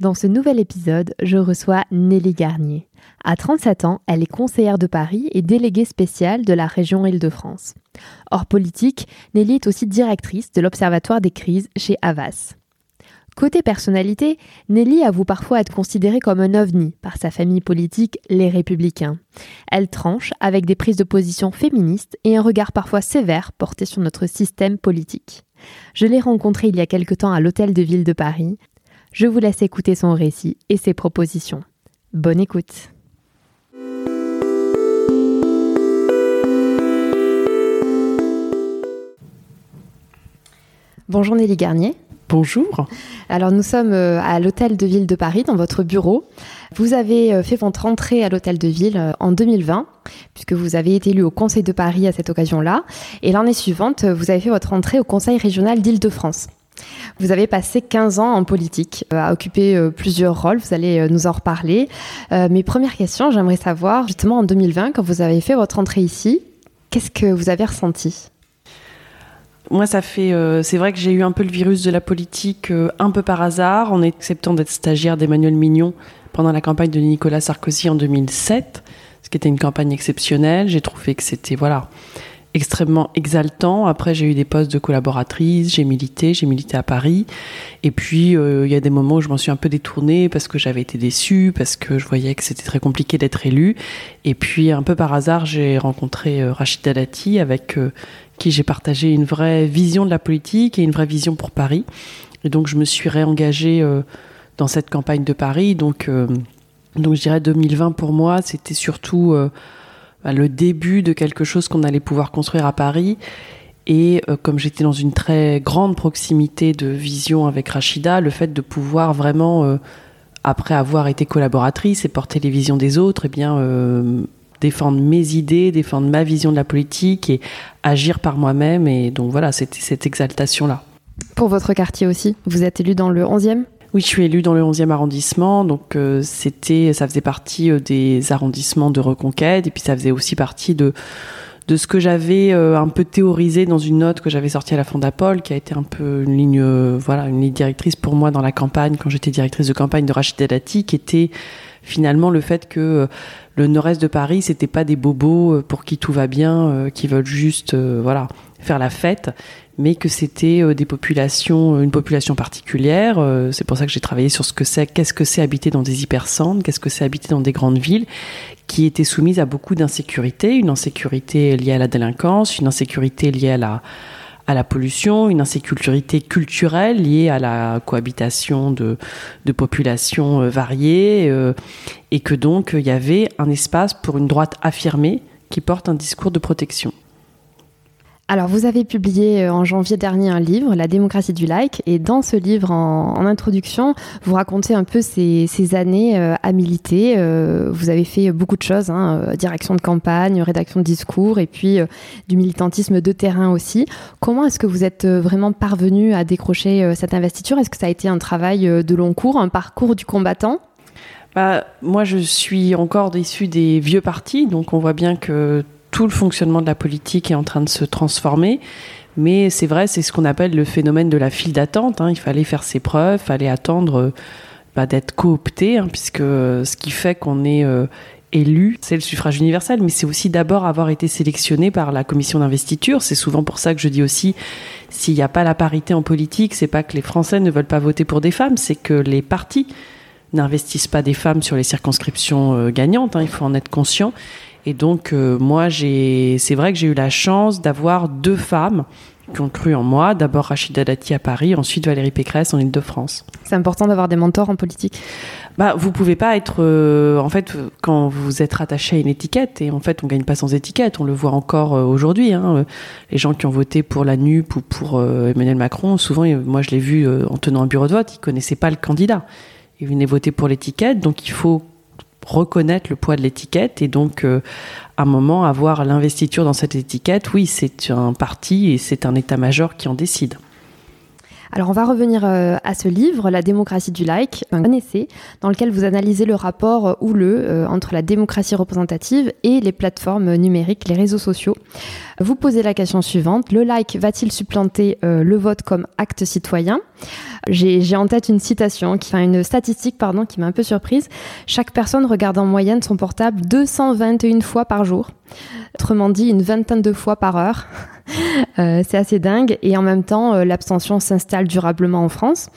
Dans ce nouvel épisode, je reçois Nelly Garnier. À 37 ans, elle est conseillère de Paris et déléguée spéciale de la région Île-de-France. Hors politique, Nelly est aussi directrice de l'Observatoire des crises chez Havas. Côté personnalité, Nelly avoue parfois être considérée comme un ovni par sa famille politique, les Républicains. Elle tranche avec des prises de position féministes et un regard parfois sévère porté sur notre système politique. Je l'ai rencontrée il y a quelque temps à l'Hôtel de Ville de Paris. Je vous laisse écouter son récit et ses propositions. Bonne écoute. Bonjour Nelly Garnier. Bonjour. Alors nous sommes euh, à l'hôtel de ville de Paris, dans votre bureau. Vous avez euh, fait votre entrée à l'hôtel de ville euh, en 2020, puisque vous avez été élu au Conseil de Paris à cette occasion-là. Et l'année suivante, vous avez fait votre entrée au Conseil régional d'Île-de-France. Vous avez passé 15 ans en politique, à occuper plusieurs rôles, vous allez nous en reparler. mes premières questions, j'aimerais savoir, justement en 2020, quand vous avez fait votre entrée ici, qu'est-ce que vous avez ressenti? Moi, ça fait. Euh, c'est vrai que j'ai eu un peu le virus de la politique euh, un peu par hasard, en acceptant d'être stagiaire d'Emmanuel Mignon pendant la campagne de Nicolas Sarkozy en 2007, ce qui était une campagne exceptionnelle. J'ai trouvé que c'était voilà extrêmement exaltant. Après, j'ai eu des postes de collaboratrice, j'ai milité, j'ai milité à Paris. Et puis, euh, il y a des moments où je m'en suis un peu détournée parce que j'avais été déçue, parce que je voyais que c'était très compliqué d'être élue. Et puis, un peu par hasard, j'ai rencontré Rachida Dati avec qui j'ai partagé une vraie vision de la politique et une vraie vision pour Paris. Et donc je me suis réengagée euh, dans cette campagne de Paris. Donc, euh, donc je dirais 2020 pour moi, c'était surtout euh, le début de quelque chose qu'on allait pouvoir construire à Paris. Et comme j'étais dans une très grande proximité de vision avec Rachida, le fait de pouvoir vraiment, après avoir été collaboratrice et porter les visions des autres, eh bien défendre mes idées, défendre ma vision de la politique et agir par moi-même. Et donc voilà, c'était cette exaltation-là. Pour votre quartier aussi, vous êtes élu dans le 11e oui, je suis élu dans le 11e arrondissement, donc euh, c'était, ça faisait partie euh, des arrondissements de reconquête, et puis ça faisait aussi partie de de ce que j'avais euh, un peu théorisé dans une note que j'avais sortie à la Fondapol, qui a été un peu une ligne, voilà, une ligne directrice pour moi dans la campagne quand j'étais directrice de campagne de Rachida Dati, qui était finalement le fait que le nord-est de Paris, c'était pas des bobos euh, pour qui tout va bien, euh, qui veulent juste euh, voilà faire la fête, mais que c'était des populations, une population particulière. c'est pour ça que j'ai travaillé sur ce que c'est, qu'est-ce que c'est habiter dans des hypercentres, qu'est-ce que c'est habiter dans des grandes villes, qui étaient soumises à beaucoup d'insécurité, une insécurité liée à la délinquance, une insécurité liée à la à la pollution, une insécurité culturelle liée à la cohabitation de, populations euh, variées, euh, et que donc il y avait un espace pour une droite affirmée qui porte un discours de protection. Alors, vous avez publié euh, en janvier dernier un livre, La démocratie du like, et dans ce livre, en, introduction, vous racontez un peu ces, années euh, à militer. Euh, vous avez fait beaucoup de choses, hein, direction de campagne, rédaction de discours, et puis du militantisme de terrain aussi. Comment est-ce que vous êtes vraiment parvenu à décrocher cette investiture? Est-ce que ça a été un travail de long cours, un parcours du combattant? Bah, moi, je suis encore issu des vieux partis, donc on voit bien que tout le fonctionnement de la politique est en train de se transformer. Mais c'est vrai, c'est ce qu'on appelle le phénomène de la file d'attente. Hein. Il fallait faire ses preuves, il fallait attendre euh, bah, d'être coopté, hein, puisque euh, ce qui fait qu'on est euh, élu, c'est le suffrage universel, mais c'est aussi d'abord avoir été sélectionné par la commission d'investiture. C'est souvent pour ça que je dis aussi, s'il n'y a pas la parité en politique, c'est pas que les Français ne veulent pas voter pour des femmes, c'est que les partis n'investissent pas des femmes sur les circonscriptions gagnantes, hein, il faut en être conscient. Et donc, moi, c'est vrai que j'ai eu la chance d'avoir deux femmes qui ont cru en moi. D'abord Rachida Dati à Paris, ensuite Valérie Pécresse en Ile-de-France. C'est important d'avoir des mentors en politique? Bah, vous pouvez pas être, euh, en fait, quand vous êtes rattaché à une étiquette, et en fait, on gagne pas sans étiquette. On le voit encore euh, aujourd'hui. Hein, les gens qui ont voté pour la NUP ou pour euh, Emmanuel Macron, souvent, moi, je l'ai vu en tenant un bureau de vote, ils connaissaient pas le candidat. Ils venaient voter pour l'étiquette, donc il faut reconnaître le poids de l'étiquette et donc à un moment avoir l'investiture dans cette étiquette, oui, c'est un parti et c'est un état-major qui en décide. Alors on va revenir euh, à ce livre, La démocratie du like, un essai dans lequel vous analysez le rapport houleux euh, entre la démocratie représentative et les plateformes numériques, les réseaux sociaux. Vous posez la question suivante, le like va-t-il supplanter euh, le vote comme acte citoyen? J'ai en tête une citation, qui, enfin une statistique pardon, qui m'a un peu surprise. Chaque personne regarde en moyenne son portable 221 fois par jour. Autrement dit, une vingtaine de fois par heure. Euh, c'est assez dingue. Et en même temps, euh, l'abstention s'installe durablement en France.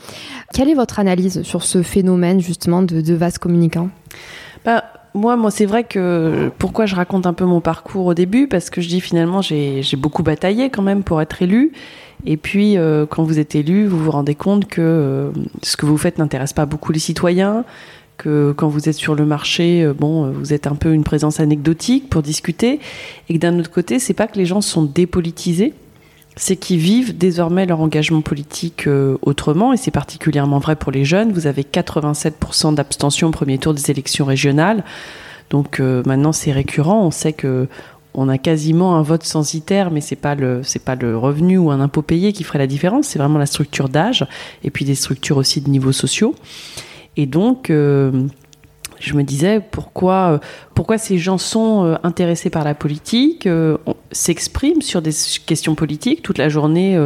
Quelle est votre analyse sur ce phénomène justement de, de vases communicants bah, moi, moi c'est vrai que pourquoi je raconte un peu mon parcours au début, parce que je dis finalement j'ai beaucoup bataillé quand même pour être élu. Et puis, euh, quand vous êtes élu, vous vous rendez compte que ce que vous faites n'intéresse pas beaucoup les citoyens, que quand vous êtes sur le marché, euh, bon, euh, vous êtes un peu une présence anecdotique pour discuter, et que d'un autre côté, c'est pas que les gens sont dépolitisés, c'est qu'ils vivent désormais leur engagement politique euh, autrement, et c'est particulièrement vrai pour les jeunes. Vous avez 87% d'abstention au premier tour des élections régionales, donc maintenant c'est récurrent. On sait que on a quasiment un vote censitaire, mais c'est pas pas le revenu ou un impôt payé qui ferait la différence. C'est vraiment la structure d'âge et puis des structures aussi de niveaux sociaux. Et donc, euh, je me disais pourquoi, euh, pourquoi ces gens sont euh, intéressés par la politique, s'expriment sur des questions politiques toute la journée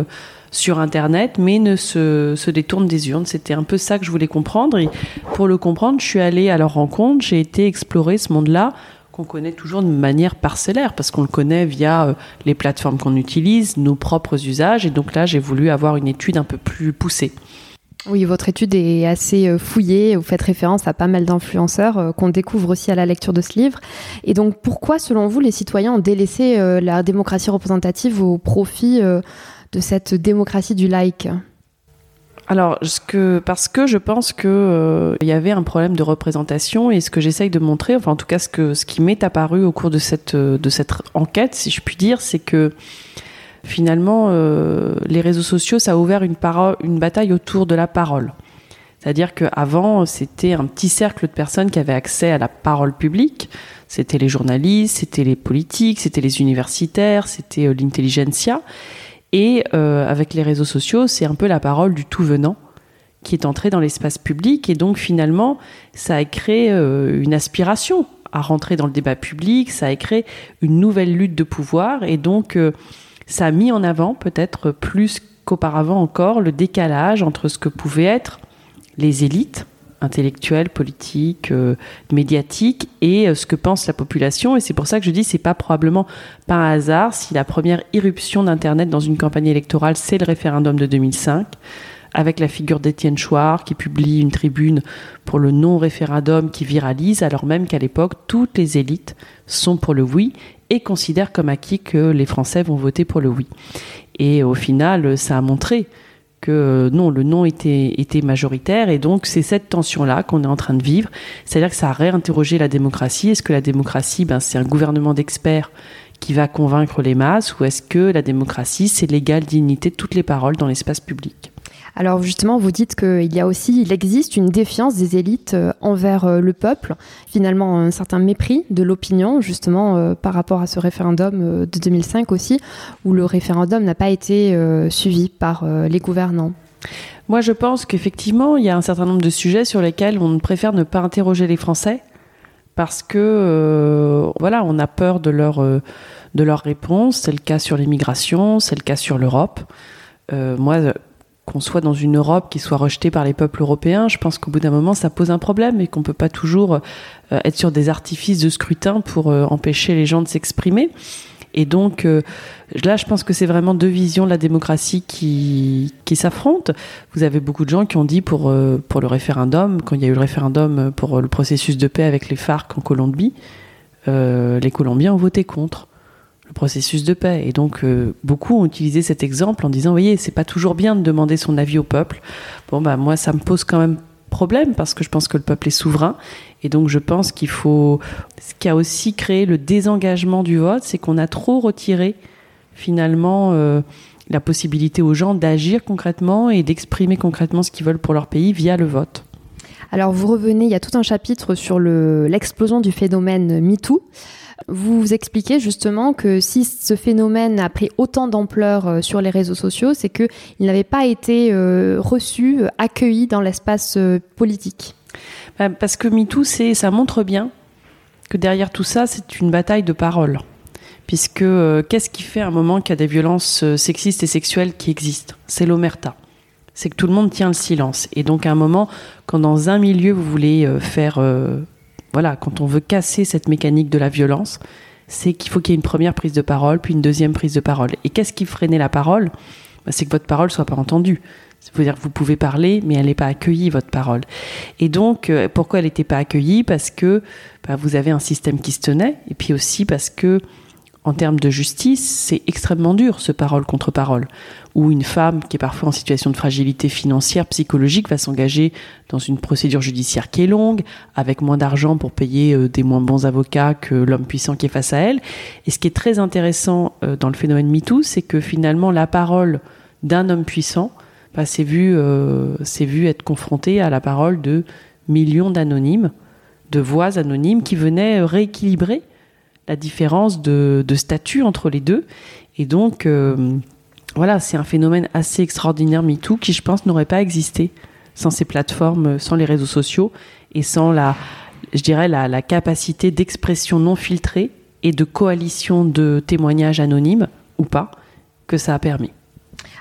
sur Internet, mais ne se, se détournent des urnes. C'était un peu ça que je voulais comprendre. Et pour le comprendre, je suis allée à leur rencontre, j'ai été explorer ce monde-là qu'on connaît toujours de manière parcellaire, parce qu'on le connaît via les plateformes qu'on utilise, nos propres usages. Et donc là, j'ai voulu avoir une étude un peu plus poussée. Oui, votre étude est assez euh, fouillée. Vous faites référence à pas mal d'influenceurs euh, qu'on découvre aussi à la lecture de ce livre. Et donc, pourquoi, selon vous, les citoyens ont délaissé euh, la démocratie représentative au profit de cette démocratie du like alors, parce que je pense que il y avait un problème de représentation et ce que j'essaye de montrer, enfin en tout cas ce qui m'est apparu au cours de cette enquête, si je puis dire, c'est que finalement, euh, les réseaux sociaux, ça a ouvert une, bataille autour de la parole. C'est-à-dire qu'avant, c'était un petit cercle de personnes qui avaient accès à la parole publique. C'était les journalistes, c'était les politiques, c'était les universitaires, c'était euh, l'intelligentsia. Et euh, avec les réseaux sociaux, c'est un peu la parole du tout venant qui est entrée dans l'espace public. Et donc finalement, ça a créé une aspiration à rentrer dans le débat public, ça a créé une nouvelle lutte de pouvoir. Et donc ça a mis en avant peut-être plus qu'auparavant encore le décalage entre ce que pouvaient être les élites intellectuelles, politiques, euh, médiatiques et euh, ce que pense la population. Et c'est pour ça que je dis c'est pas probablement par hasard si la première irruption d'Internet dans une campagne électorale, c'est le référendum de 2005 avec la figure d'Étienne Chouard qui publie une tribune pour le non-référendum qui viralise, alors même qu'à l'époque, toutes les élites sont pour le oui et considèrent comme acquis que les Français vont voter pour le oui. Et au final, ça a montré que non, le non était, était majoritaire et donc c'est cette tension-là qu'on est en train de vivre. C'est-à-dire que ça a réinterrogé la démocratie. Est-ce que la démocratie, ben, c'est un gouvernement d'experts qui va convaincre les masses ou est-ce que la démocratie, c'est l'égale dignité de toutes les paroles dans l'espace public? Alors justement, vous dites qu'il y a aussi, il existe une défiance des élites euh, envers euh, le peuple, finalement un certain mépris de l'opinion, justement euh, par rapport à ce référendum de 2005 aussi, où le référendum n'a pas été suivi par les gouvernants. Moi, je pense qu'effectivement, il y a un certain nombre de sujets sur lesquels on préfère ne pas interroger les Français parce que voilà, on a peur de leur de réponse. C'est le cas sur l'immigration, c'est le cas sur l'Europe. moi, qu'on soit dans une Europe qui soit rejetée par les peuples européens, je pense qu'au bout d'un moment, ça pose un problème et qu'on peut pas toujours euh, être sur des artifices de scrutin pour euh, empêcher les gens de s'exprimer. Et donc euh, là, je pense que c'est vraiment deux visions de la démocratie qui, s'affrontent. Vous avez beaucoup de gens qui ont dit pour, le référendum, quand il y a eu le référendum pour le processus de paix avec les FARC en Colombie, les Colombiens ont voté contre processus de paix. Et donc, beaucoup ont utilisé cet exemple en disant, vous voyez, c'est pas toujours bien de demander son avis au peuple. Bon, bah, moi, ça me pose quand même problème parce que je pense que le peuple est souverain et donc je pense qu'il faut. Ce qui a aussi créé le désengagement du vote, c'est qu'on a trop retiré finalement euh, la possibilité aux gens d'agir concrètement et d'exprimer concrètement ce qu'ils veulent pour leur pays via le vote. Alors vous revenez, il y a tout un chapitre sur l'explosion du phénomène MeToo. Vous expliquez justement que si ce phénomène a pris autant d'ampleur euh, sur les réseaux sociaux, c'est qu'il n'avait pas été euh, reçu, euh, accueilli dans l'espace politique. Bah, parce que MeToo, ça montre bien que derrière tout ça, c'est une bataille de paroles. Puisque qu'est-ce qui fait à un moment qu'il y a des violences sexistes et sexuelles qui existent? C'est l'omerta. C'est que tout le monde tient le silence. Et donc à un moment, quand dans un milieu, vous voulez faire voilà, quand on veut casser cette mécanique de la violence, c'est qu'il faut qu'il y ait une première prise de parole, puis une deuxième prise de parole. Et qu'est-ce qui freinait la parole? Bah, C'est que votre parole soit pas entendue. C'est-à-dire que vous pouvez parler, mais elle n'est pas accueillie, votre parole. Et donc, euh, pourquoi elle n'était pas accueillie? Parce que bah, vous avez un système qui se tenait, et puis aussi parce que en termes de justice, c'est extrêmement dur, ce parole contre parole, où une femme qui est parfois en situation de fragilité financière, psychologique, va s'engager dans une procédure judiciaire qui est longue, avec moins d'argent pour payer euh, des moins bons avocats que l'homme puissant qui est face à elle. Et ce qui est très intéressant euh, dans le phénomène MeToo, c'est que finalement la parole d'un homme puissant bah, s'est vue, euh, vu être confrontée à la parole de millions d'anonymes, de voix anonymes qui venaient rééquilibrer la différence de, statut entre les deux. Et donc, euh, voilà, c'est un phénomène assez extraordinaire, MeToo, qui, je pense, n'aurait pas existé sans ces plateformes, sans les réseaux sociaux et sans la, je dirais, la capacité d'expression non filtrée et de coalition de témoignages anonymes, ou pas, que ça a permis.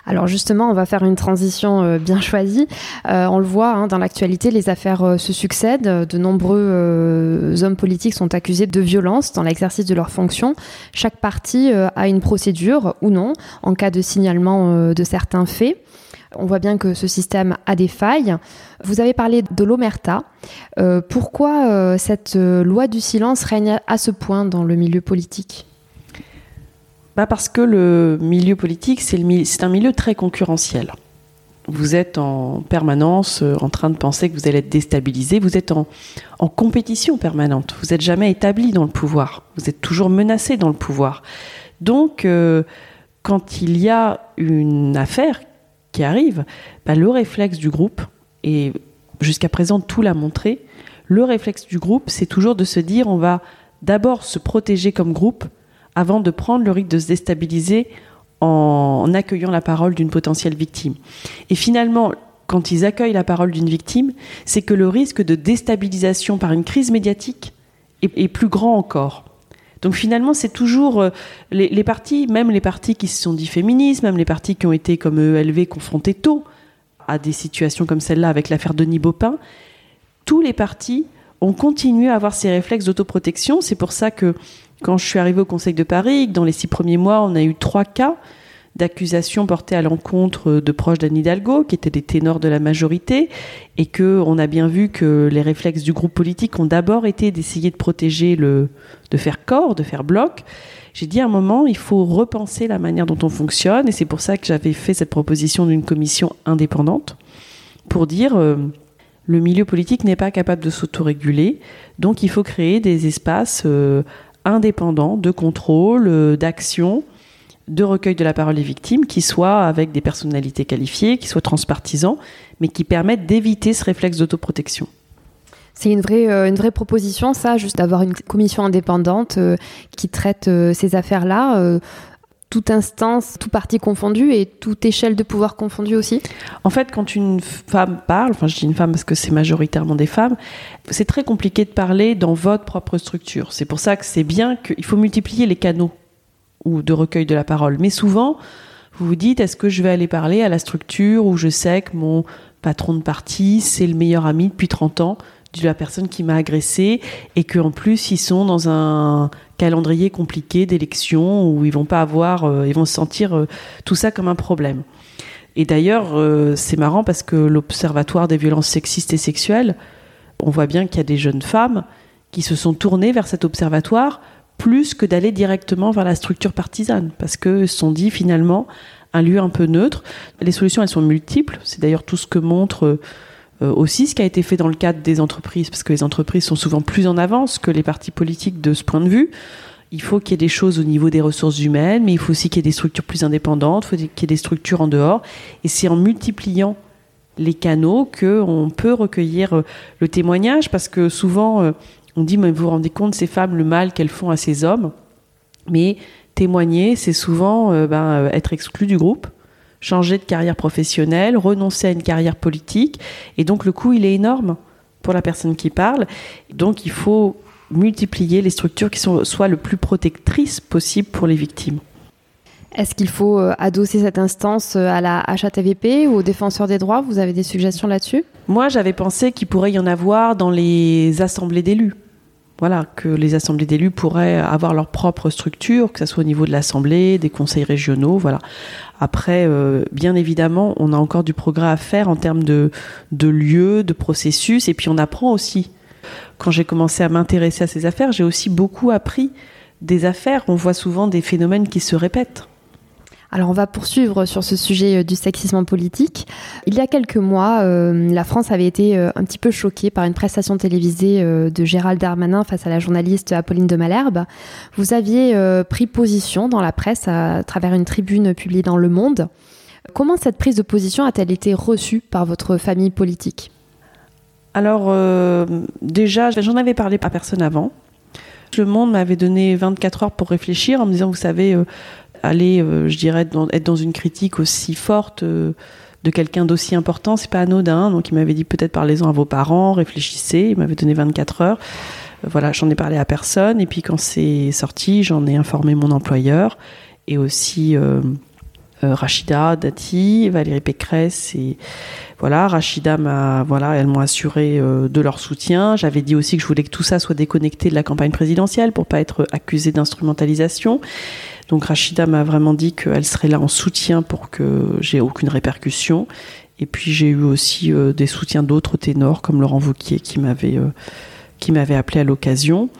Alors justement, on va faire une transition euh, bien choisie. Euh, on le voit hein, dans l'actualité, les affaires euh, se succèdent. De nombreux hommes politiques sont accusés de violence dans l'exercice de leurs fonctions. Chaque parti a une procédure ou non en cas de signalement de certains faits. On voit bien que ce système a des failles. Vous avez parlé de l'omerta. pourquoi cette loi du silence règne à ce point dans le milieu politique? Bah Parce que le milieu politique, c'est un milieu très concurrentiel. Vous êtes en permanence euh, en train de penser que vous allez être déstabilisé. Vous êtes en, compétition permanente. Vous n'êtes jamais établi dans le pouvoir. Vous êtes toujours menacé dans le pouvoir. Donc, euh, quand il y a une affaire qui arrive, bah, le réflexe du groupe, et jusqu'à présent tout l'a montré, le réflexe du groupe, c'est toujours de se dire on va d'abord se protéger comme groupe avant de prendre le risque de se déstabiliser en accueillant la parole d'une potentielle victime. Et finalement, quand ils accueillent la parole d'une victime, c'est que le risque de déstabilisation par une crise médiatique est, plus grand encore. Donc finalement, c'est toujours euh, les, partis, même les partis qui se sont dit féministes, même les partis qui ont été comme ELV confrontés tôt à des situations comme celle-là avec l'affaire Denis Baupin, tous les partis ont continué à avoir ces réflexes d'autoprotection. C'est pour ça que quand je suis arrivée au Conseil de Paris, dans les six premiers mois, on a eu trois cas d'accusations portées à l'encontre de proches d'Anne Hidalgo, qui étaient des ténors de la majorité, et que on a bien vu que les réflexes du groupe politique ont d'abord été d'essayer de protéger le, de faire corps, de faire bloc. J'ai dit à un moment, il faut repenser la manière dont on fonctionne, et c'est pour ça que j'avais fait cette proposition d'une commission indépendante pour dire. Euh, le milieu politique n'est pas capable de s'autoréguler, donc il faut créer des espaces euh, indépendant de contrôle, euh, d'action, de recueil de la parole des victimes, qui soient avec des personnalités qualifiées, qui soient transpartisans, mais qui permettent d'éviter ce réflexe d'autoprotection. C'est une vraie, euh, proposition, ça, juste d'avoir une commission indépendante euh, qui traite ces affaires-là toute instance, tout parti confondu et toute échelle de pouvoir confondu aussi En fait, quand une femme parle, enfin je dis une femme parce que c'est majoritairement des femmes, c'est très compliqué de parler dans votre propre structure. C'est pour ça que c'est bien qu'il faut multiplier les canaux ou de recueil de la parole. Mais souvent, vous vous dites, est-ce que je vais aller parler à la structure où je sais que mon patron de parti, c'est le meilleur ami depuis 30 ans de la personne qui m'a agressé et qu'en plus ils sont dans un calendrier compliqué d'élection où ils vont pas avoir, ils vont se sentir tout ça comme un problème. Et d'ailleurs, c'est marrant parce que l'Observatoire des violences sexistes et sexuelles, on voit bien qu'il y a des jeunes femmes qui se sont tournées vers cet observatoire plus que d'aller directement vers la structure partisane, parce que se sont dit finalement un lieu un peu neutre. Les solutions, elles sont multiples. C'est d'ailleurs tout ce que montre euh, aussi ce qui a été fait dans le cadre des entreprises, parce que les entreprises sont souvent plus en avance que les partis politiques de ce point de vue. Il faut qu'il y ait des choses au niveau des ressources humaines, mais il faut aussi qu'il y ait des structures plus indépendantes, il faut qu'il y ait des structures en dehors. Et c'est en multipliant les canaux qu'on peut recueillir euh, le témoignage, parce que souvent, euh, on dit, vous vous rendez compte, ces femmes, le mal qu'elles font à ces hommes. Mais témoigner, c'est souvent ben, être exclu du groupe, changer de carrière professionnelle, renoncer à une carrière politique. Et donc, le coût, il est énorme pour la personne qui parle. Donc, il faut multiplier les structures qui sont, soient le plus protectrices possible pour les victimes. Est-ce qu'il faut euh, adosser cette instance euh, à la HATVP ou aux défenseurs des droits? Vous avez des suggestions là-dessus? Moi, j'avais pensé qu'il pourrait y en avoir dans les assemblées d'élus. Voilà, que les assemblées d'élus pourraient avoir leur propre structure, que ce soit au niveau de l'assemblée, des conseils régionaux, voilà. Après, euh, bien évidemment, on a encore du progrès à faire en termes de, de lieux, de processus, et puis on apprend aussi. Quand j'ai commencé à m'intéresser à ces affaires, j'ai aussi beaucoup appris des affaires. On voit souvent des phénomènes qui se répètent. Alors on va poursuivre sur ce sujet euh, du sexisme politique. Il y a quelques mois, euh, la France avait été euh, un petit peu choquée par une prestation télévisée de Gérald Darmanin face à la journaliste Apolline de Malherbe. Vous aviez pris position dans la presse à travers une tribune publiée dans Le Monde. Comment cette prise de position a-t-elle été reçue par votre famille politique? Alors déjà, j'en avais parlé à personne avant. Le Monde m'avait donné 24 heures pour réfléchir en me disant, vous savez, aller, euh, je dirais, être dans une critique aussi forte euh, de quelqu'un d'aussi important, c'est pas anodin. Donc il m'avait dit peut-être parlez-en à vos parents, réfléchissez. Il m'avait donné 24 heures. Euh, voilà, j'en ai parlé à personne. Et puis quand c'est sorti, j'en ai informé mon employeur et aussi Rachida Dati, Valérie Pécresse et voilà, Rachida m'a voilà, elles m'ont assuré de leur soutien. J'avais dit aussi que je voulais que tout ça soit déconnecté de la campagne présidentielle pour pas être accusé d'instrumentalisation. Donc Rachida m'a vraiment dit qu'elle serait là en soutien pour que j'ai aucune répercussion. Et puis j'ai eu aussi euh, des soutiens d'autres ténors comme Laurent Vauquier qui m'avait euh, qui m'avait appelé à l'occasion.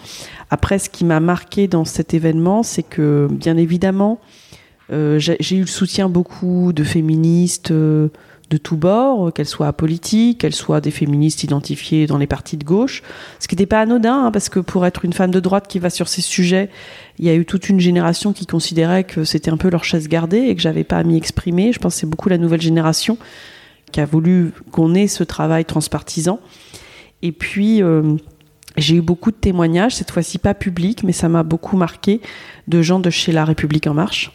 Après, ce qui m'a marqué dans cet événement, c'est que bien évidemment, euh, j'ai eu le soutien beaucoup de féministes de tous bords, qu'elles soient politiques, qu'elles soient des féministes identifiées dans les partis de gauche, ce qui n'était pas anodin, hein, parce que pour être une femme de droite qui va sur ces sujets, il y a eu toute une génération qui considérait que c'était un peu leur chaise gardée et que j'avais pas à m'y exprimer. Je pense que c'est beaucoup la nouvelle génération qui a voulu qu'on ait ce travail transpartisan. Et puis, euh, j'ai eu beaucoup de témoignages, cette fois-ci pas publics, mais ça m'a beaucoup marqué, de gens de chez La République En Marche,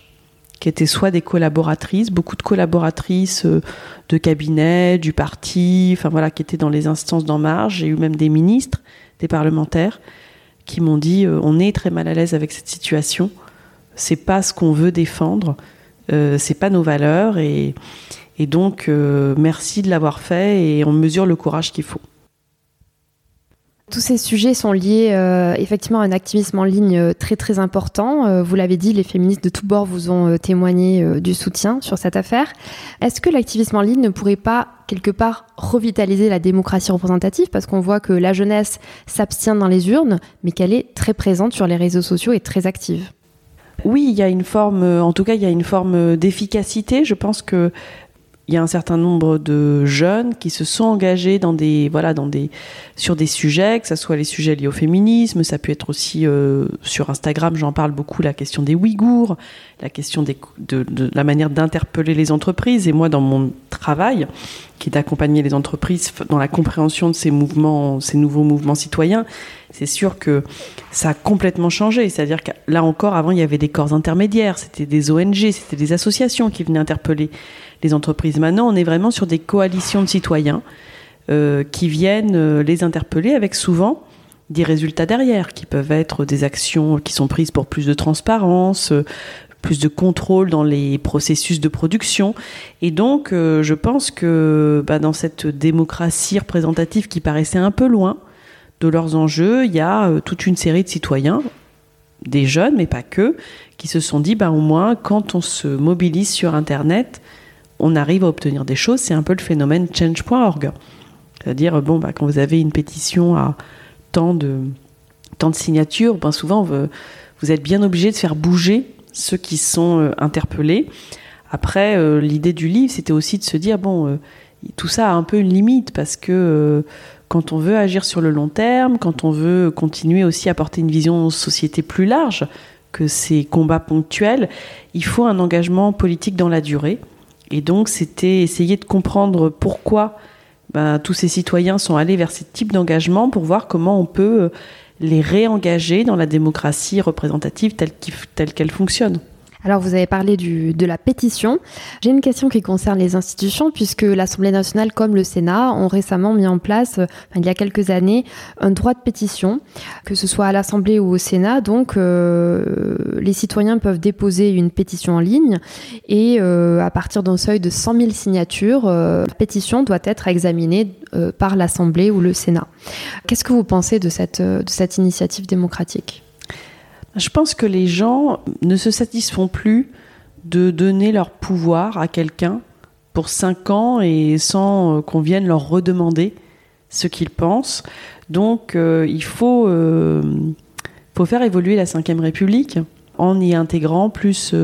qui étaient soit des collaboratrices, beaucoup de collaboratrices euh, de cabinet, du parti, enfin voilà, qui étaient dans les instances d'En Marche. J'ai eu même des ministres, des parlementaires qui m'ont dit euh, on est très mal à l'aise avec cette situation. C'est pas ce qu'on veut défendre, euh, c'est pas nos valeurs et, et donc euh, merci de l'avoir fait et on mesure le courage qu'il faut. Tous ces sujets sont liés euh, effectivement à un activisme en ligne euh, très très important. Euh, vous l'avez dit, les féministes de tous bords vous ont témoigné du soutien sur cette affaire. Est-ce que l'activisme en ligne ne pourrait pas quelque part revitaliser la démocratie représentative? Parce qu'on voit que la jeunesse s'abstient dans les urnes, mais qu'elle est très présente sur les réseaux sociaux et très active oui, il y a une forme, en tout cas, il y a une forme d'efficacité. Je pense que il y a un certain nombre de jeunes qui se sont engagés dans des voilà dans des sur des sujets que ce soit les sujets liés au féminisme ça peut être aussi euh, sur Instagram j'en parle beaucoup la question des Ouïghours la question des, de, de, la manière d'interpeller les entreprises et moi dans mon travail qui est d'accompagner les entreprises dans la compréhension de ces mouvements ces nouveaux mouvements citoyens c'est sûr que ça a complètement changé. C'est-à-dire que là encore, avant, il y avait des corps intermédiaires, c'était des ONG, c'était des associations qui venaient interpeller les entreprises. Maintenant, on est vraiment sur des coalitions de citoyens euh, qui viennent euh, les interpeller avec souvent des résultats derrière, qui peuvent être des actions qui sont prises pour plus de transparence, euh, plus de contrôle dans les processus de production. Et donc, je pense que bah, dans cette démocratie représentative qui paraissait un peu loin de leurs enjeux, il y a toute une série de citoyens, des jeunes, mais pas que, qui se sont dit, bah, au moins, quand on se mobilise sur Internet, on arrive à obtenir des choses. C'est un peu le phénomène change.org. C'est-à-dire, bon, bah, quand vous avez une pétition à tant de, tant de signatures, ben souvent, vous, êtes bien obligé de faire bouger ceux qui sont euh, interpellés. Après, euh, l'idée du livre, c'était aussi de se dire, bon, euh, tout ça a un peu une limite parce que quand on veut agir sur le long terme, quand on veut continuer aussi à porter une vision société plus large que ces combats ponctuels, il faut un engagement politique dans la durée. Et donc, c'était essayer de comprendre pourquoi ben, tous ces citoyens sont allés vers ce type d'engagement pour voir comment on peut les réengager dans la démocratie représentative telle qu'elle fonctionne. Alors vous avez parlé de la pétition. J'ai une question qui concerne les institutions puisque l'Assemblée nationale comme le Sénat ont récemment mis en place, euh, il y a quelques années, un droit de pétition, que ce soit à l'Assemblée ou au Sénat. Donc euh, les citoyens peuvent déposer une pétition en ligne et euh, à partir d'un seuil de 100 000 signatures, la pétition doit être examinée par l'Assemblée ou le Sénat. Qu'est-ce que vous pensez de cette initiative démocratique? Je pense que les gens ne se satisfont plus de donner leur pouvoir à quelqu'un pour cinq ans et sans euh, qu'on vienne leur redemander ce qu'ils pensent. Donc euh, il faut, euh, faut faire évoluer la Ve République en y intégrant plus,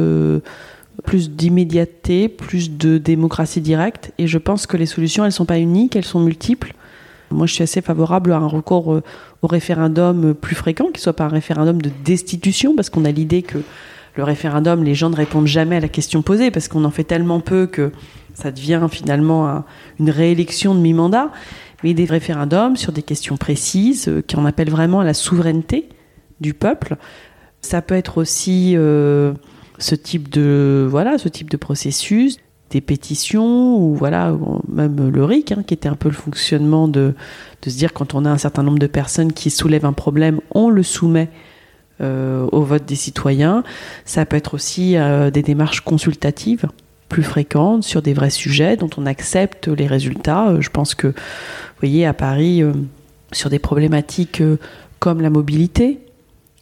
plus d'immédiateté, plus de démocratie directe. Et je pense que les solutions, elles ne sont pas uniques, elles sont multiples. Moi, je suis assez favorable à un recours euh, au référendum plus fréquent, qui soit pas un référendum de destitution, parce qu'on a l'idée que le référendum, les gens ne répondent jamais à la question posée, parce qu'on en fait tellement peu que ça devient finalement une réélection de mi-mandat. Mais des référendums sur des questions précises, euh, qui en appellent vraiment à la souveraineté du peuple. Ça peut être aussi euh, ce type de voilà, ce type de processus des pétitions ou voilà même le RIC hein, qui était un peu le fonctionnement de, se dire quand on a un certain nombre de personnes qui soulèvent un problème on le soumet euh, au vote des citoyens. Ça peut être aussi euh, des démarches consultatives plus fréquentes sur des vrais sujets dont on accepte les résultats. Euh, je pense que vous voyez à Paris sur des problématiques comme la mobilité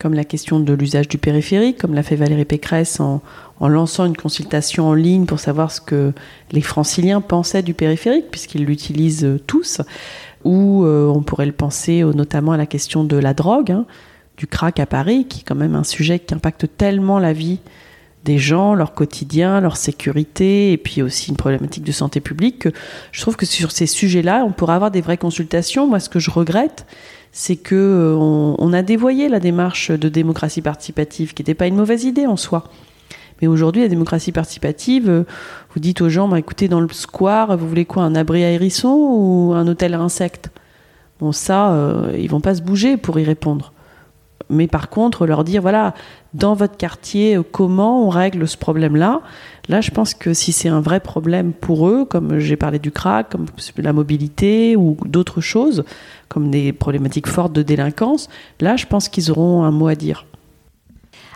comme la question de l'usage du périphérique, comme l'a fait Valérie Pécresse en, lançant une consultation en ligne pour savoir ce que les franciliens pensaient du périphérique, puisqu'ils l'utilisent euh, tous, ou euh, on pourrait le penser notamment à la question de la drogue, hein, du crack à Paris, qui est quand même un sujet qui impacte tellement la vie des gens, leur quotidien, leur sécurité, et puis aussi une problématique de santé publique, que je trouve que sur ces sujets-là, on pourrait avoir des vraies consultations. Moi, ce que je regrette, c'est que euh, on, a dévoyé la démarche de démocratie participative, qui n'était pas une mauvaise idée en soi. Mais aujourd'hui, la démocratie participative, euh, vous dites aux gens, bah, écoutez, dans le square, vous voulez quoi Un abri à hérissons ou un hôtel à insectes? Bon, ça, euh, ils vont pas se bouger pour y répondre. Mais par contre, leur dire, voilà, dans votre quartier, comment on règle ce problème-là? Là, je pense que si c'est un vrai problème pour eux, comme j'ai parlé du crack, comme la mobilité ou d'autres choses, comme des problématiques fortes de délinquance, là, je pense qu'ils auront un mot à dire.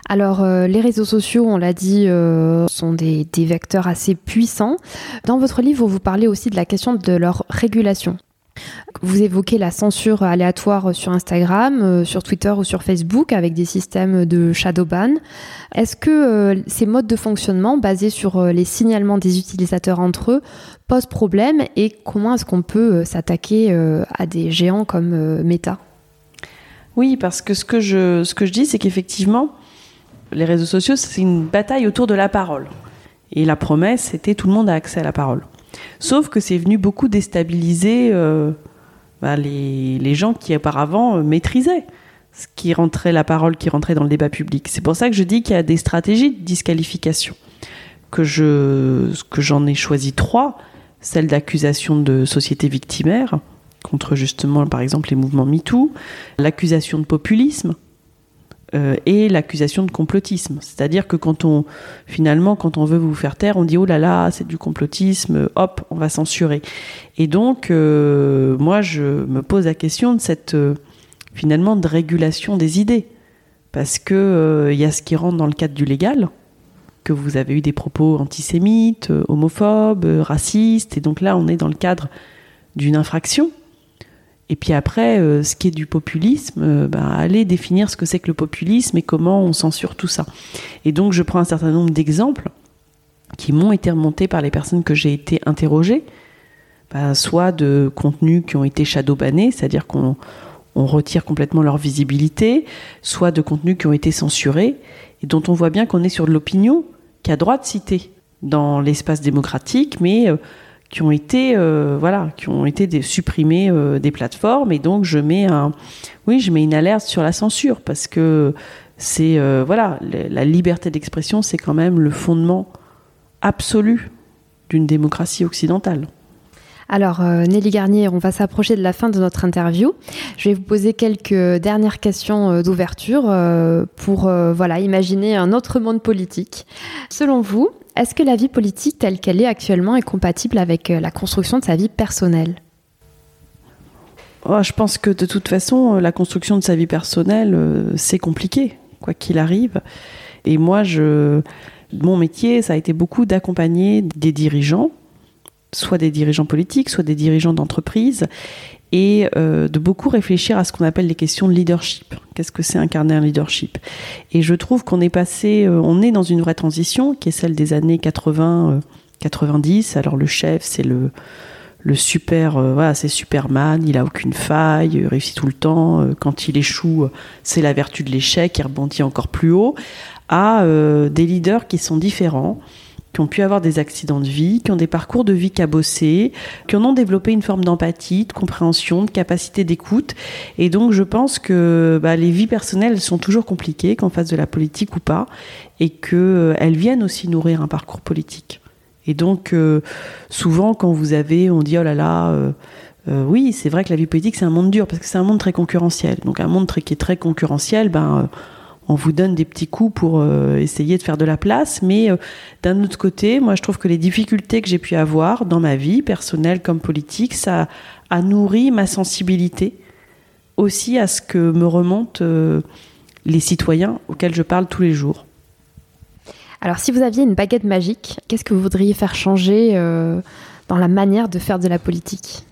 Alors, euh, les réseaux sociaux, on l'a dit, euh, sont des, des, vecteurs assez puissants. Dans votre livre, vous parlez aussi de la question de leur régulation. Vous évoquez la censure aléatoire sur Instagram, euh, sur Twitter ou sur Facebook avec des systèmes de shadow ban. Est-ce que ces modes de fonctionnement basés sur les signalements des utilisateurs entre eux posent problème et comment est-ce qu'on peut s'attaquer à des géants comme Meta? Oui, parce que ce que je, ce que je dis, c'est qu'effectivement, les réseaux sociaux, c'est une bataille autour de la parole. Et la promesse, c'était tout le monde a accès à la parole. Sauf que c'est venu beaucoup déstabiliser euh, bah, les, gens qui auparavant euh, maîtrisaient ce qui rentrait, la parole qui rentrait dans le débat public. C'est pour ça que je dis qu'il y a des stratégies de disqualification. Que je, que j'en ai choisi trois. Celle d'accusation de société victimaire, contre justement, par exemple, les mouvements MeToo. L'accusation de populisme, euh, et l'accusation de complotisme. C'est-à-dire que quand on, finalement, quand on veut vous faire taire, on dit oh là là, c'est du complotisme, hop, on va censurer. Et donc, euh, moi, je me pose la question de cette, euh, finalement, de régulation des idées. Parce que il y a ce qui rentre dans le cadre du légal, que vous avez eu des propos antisémites, homophobes, racistes, et donc là, on est dans le cadre d'une infraction. Et puis après, euh, ce qui est du populisme, euh, bah, aller définir ce que c'est que le populisme et comment on censure tout ça. Et donc, je prends un certain nombre d'exemples qui m'ont été remontés par les personnes que j'ai été interrogées, bah, soit de contenus qui ont été shadowbannés, c'est-à-dire qu'on on retire complètement leur visibilité, soit de contenus qui ont été censurés et dont on voit bien qu'on est sur de l'opinion qui a droit de citer dans l'espace démocratique, mais euh, qui ont été euh, voilà qui ont été supprimés euh, des plateformes et donc je mets un oui je mets une alerte sur la censure parce que c'est euh, voilà la liberté d'expression c'est quand même le fondement absolu d'une démocratie occidentale. Alors, Nelly Garnier, on va s'approcher de la fin de notre interview. Je vais vous poser quelques dernières questions d'ouverture pour voilà, imaginer un autre monde politique. Selon vous, est-ce que la vie politique telle qu'elle est actuellement est compatible avec la construction de sa vie personnelle? Oh, Je pense que de toute façon, la construction de sa vie personnelle, c'est compliqué, quoi qu'il arrive. Et moi, je, mon métier, ça a été beaucoup d'accompagner des dirigeants soit des dirigeants politiques, soit des dirigeants d'entreprise, et euh, de beaucoup réfléchir à ce qu'on appelle les questions de leadership. Qu'est-ce que c'est incarner un leadership? Et je trouve qu'on est passé, euh, on est dans une vraie transition qui est celle des années 80, 90. Euh, Alors le chef, c'est le super, c'est Superman, il a aucune faille, il réussit tout le temps. quand il échoue, c'est la vertu de l'échec, il rebondit encore plus haut. À des leaders qui sont différents, qui ont pu avoir des accidents de vie, qui ont des parcours de vie cabossés, qui en ont développé une forme d'empathie, de compréhension, de capacité d'écoute. Et donc, je pense que bah, les vies personnelles sont toujours compliquées, qu'on fasse de la politique ou pas, et qu'elles euh, viennent aussi nourrir un parcours politique. Et donc, euh, souvent, quand vous avez, on dit, oh là là, euh, oui, c'est vrai que la vie politique, c'est un monde dur, parce que c'est un monde très concurrentiel. Donc, un monde qui est très concurrentiel, ben on vous donne des petits coups pour euh, essayer de faire de la place. Mais euh, d'un autre côté, moi, je trouve que les difficultés que j'ai pu avoir dans ma vie, personnelle comme politique, ça a nourri ma sensibilité aussi à ce que me remontent euh, les citoyens auxquels je parle tous les jours. Alors, si vous aviez une baguette magique, qu'est-ce que vous voudriez faire changer dans la manière de faire de la politique?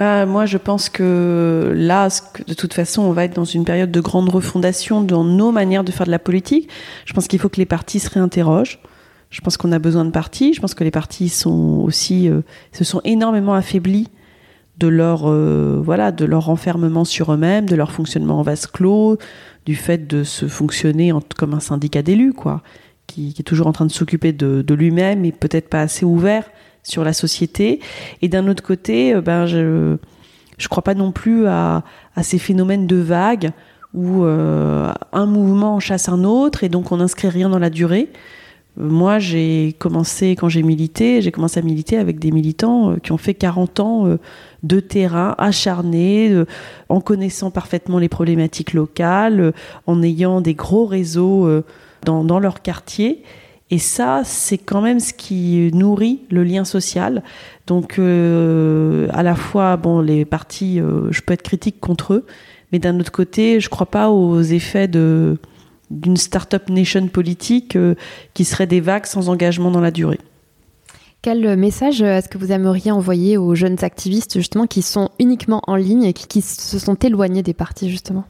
Euh, moi, je pense que là, de toute façon, on va être dans une période de grande refondation dans nos manières de faire de la politique. Je pense qu'il faut que les partis se réinterrogent. Je pense qu'on a besoin de partis. Je pense que les partis euh, se sont énormément affaiblis de leur, euh, voilà, de leur enfermement sur eux-mêmes, de leur fonctionnement en vase clos, du fait de se fonctionner comme un syndicat d'élus, quoi, qui, est toujours en train de s'occuper de lui-même et peut-être pas assez ouvert sur la société. Et d'un autre côté, euh, ben, je je crois pas non plus à, ces phénomènes de vagues où euh, un mouvement chasse un autre et donc on n'inscrit rien dans la durée. Moi, j'ai commencé, quand j'ai milité, j'ai commencé à militer avec des militants euh, qui ont fait 40 ans de terrain acharnés, en connaissant parfaitement les problématiques locales, en ayant des gros réseaux dans, dans leur quartier. Et ça, c'est quand même ce qui nourrit le lien social. Donc, euh, à la fois, bon, les partis, euh, je peux être critique contre eux, mais d'un autre côté, je ne crois pas aux effets de d'une start-up nation politique euh, qui serait des vagues sans engagement dans la durée. Quel message est-ce que vous aimeriez envoyer aux jeunes activistes justement qui sont uniquement en ligne et qui, qui se sont éloignés des partis justement?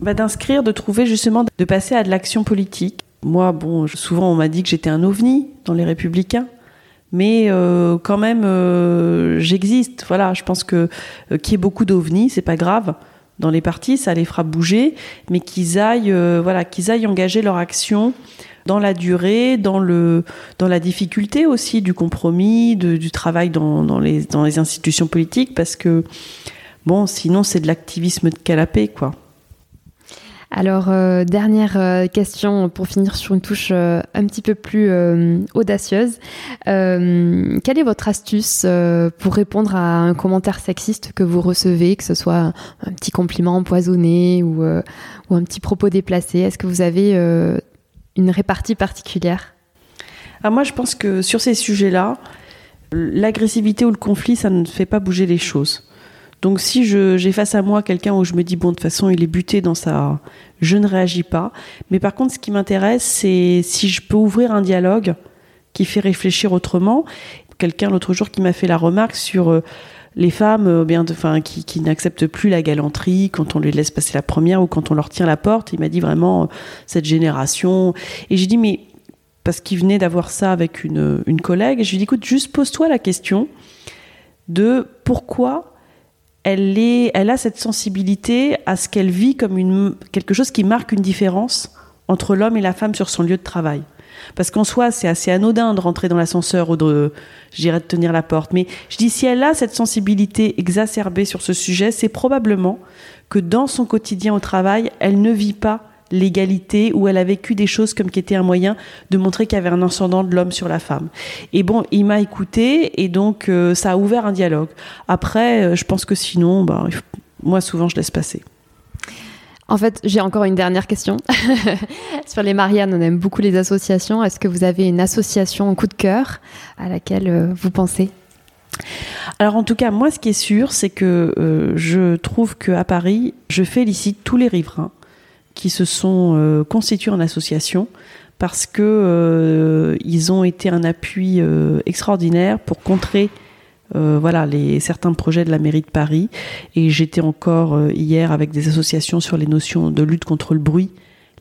Bah, D'inscrire, de trouver justement, de passer à de l'action politique moi, bon, souvent on m'a dit que j'étais un ovni dans les Républicains, mais euh, quand même, euh, j'existe. Voilà, je pense que euh, qu'il y ait beaucoup d'ovnis, c'est pas grave. Dans les partis, ça les fera bouger, mais qu'ils aillent, voilà, qu'ils aillent engager leur action dans la durée, dans le, dans la difficulté aussi du compromis, du travail dans, les, dans les institutions politiques, parce que bon, sinon c'est de l'activisme de canapé, quoi. Alors, euh, dernière euh, question pour finir sur une touche euh, un petit peu plus audacieuse. quelle est votre astuce pour répondre à un commentaire sexiste que vous recevez, que ce soit un petit compliment empoisonné ou, ou un petit propos déplacé? Est-ce que vous avez une répartie particulière? Ah, Moi, je pense que sur ces sujets-là, l'agressivité ou le conflit, ça ne fait pas bouger les choses. Donc si j'ai face à moi quelqu'un où je me dis bon de toute façon il est buté dans sa, je ne réagis pas. Mais par contre ce qui m'intéresse c'est si je peux ouvrir un dialogue qui fait réfléchir autrement. Quelqu'un l'autre jour qui m'a fait la remarque sur euh, les femmes bien enfin qui, qui n'acceptent plus la galanterie quand on les laisse passer la première ou quand on leur tient la porte il m'a dit vraiment cette génération et j'ai dit mais parce qu'il venait d'avoir ça avec une, une collègue je lui ai dit écoute juste pose-toi la question de pourquoi elle, a cette sensibilité à ce qu'elle vit comme quelque chose qui marque une différence entre l'homme et la femme sur son lieu de travail. Parce qu'en soi, c'est assez anodin de rentrer dans l'ascenseur ou de, je dirais, de tenir la porte. Mais je dis, si elle a cette sensibilité exacerbée sur ce sujet, c'est probablement que dans son quotidien au travail, elle ne vit pas l'égalité, où elle a vécu des choses comme qui était un moyen de montrer qu'il y avait un ascendant de l'homme sur la femme. Et bon, il m'a écouté et donc euh, ça a ouvert un dialogue. Après, euh, je pense que sinon, bah, moi souvent je laisse passer. En fait, j'ai encore une dernière question. Sur les Marianne, on aime beaucoup les associations. Est-ce que vous avez une association en coup de cœur à laquelle euh, vous pensez? Alors en tout cas, moi ce qui est sûr, c'est que je trouve qu'à Paris, je félicite tous les riverains qui se sont euh, constitués en association parce que euh, ils ont été un appui euh, extraordinaire pour contrer voilà les certains projets de la mairie de Paris. Et j'étais encore hier avec des associations sur les notions de lutte contre le bruit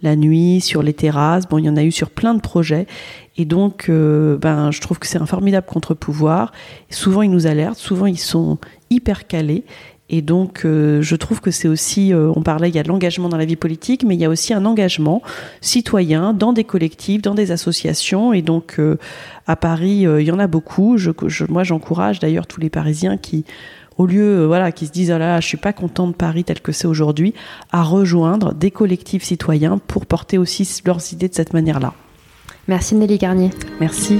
la nuit sur les terrasses. Bon il y en a eu sur plein de projets. Et donc ben je trouve que c'est un formidable contre-pouvoir. Souvent ils nous alertent. Souvent ils sont hyper calés et donc, euh, je trouve que c'est aussi, euh, on parlait, il y a de l'engagement dans la vie politique, mais il y a aussi un engagement citoyen dans des collectifs, dans des associations. Et donc, euh, à Paris, il y en a beaucoup. Je, moi, j'encourage d'ailleurs tous les Parisiens qui, au lieu, voilà, qui se disent, ah là, je suis pas content de Paris tel que c'est aujourd'hui, à rejoindre des collectifs citoyens pour porter aussi leurs idées de cette manière-là. Merci Nelly Garnier. Merci.